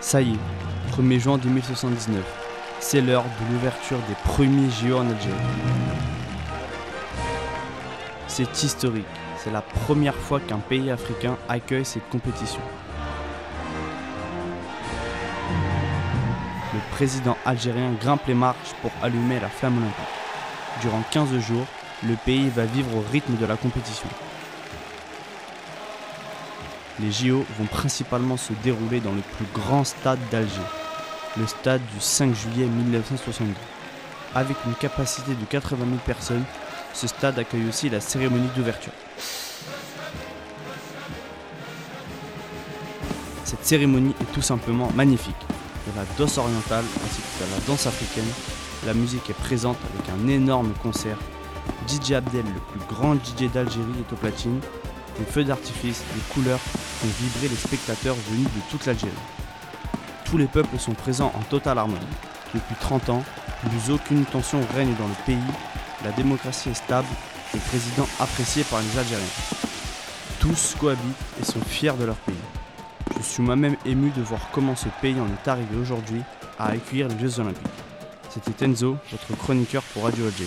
Ça y est, 1er juin 2079. C'est l'heure de l'ouverture des premiers JO en Algérie. C'est historique. C'est la première fois qu'un pays africain accueille cette compétition. Le président algérien grimpe les marches pour allumer la flamme olympique. Durant 15 jours, le pays va vivre au rythme de la compétition. Les JO vont principalement se dérouler dans le plus grand stade d'Alger, le stade du 5 juillet 1962. Avec une capacité de 80 000 personnes, ce stade accueille aussi la cérémonie d'ouverture. Cette cérémonie est tout simplement magnifique. De la danse orientale ainsi que de la danse africaine, la musique est présente avec un énorme concert. DJ Abdel, le plus grand DJ d'Algérie, est au platine. Des feux d'artifice, des couleurs font vibrer les spectateurs venus de toute l'Algérie. Tous les peuples sont présents en totale harmonie. Depuis 30 ans, plus aucune tension règne dans le pays, la démocratie est stable, le président apprécié par les Algériens. Tous cohabitent et sont fiers de leur pays. Je suis moi-même ému de voir comment ce pays en est arrivé aujourd'hui à accueillir les Jeux Olympiques. C'était Enzo, votre chroniqueur pour Radio Alger.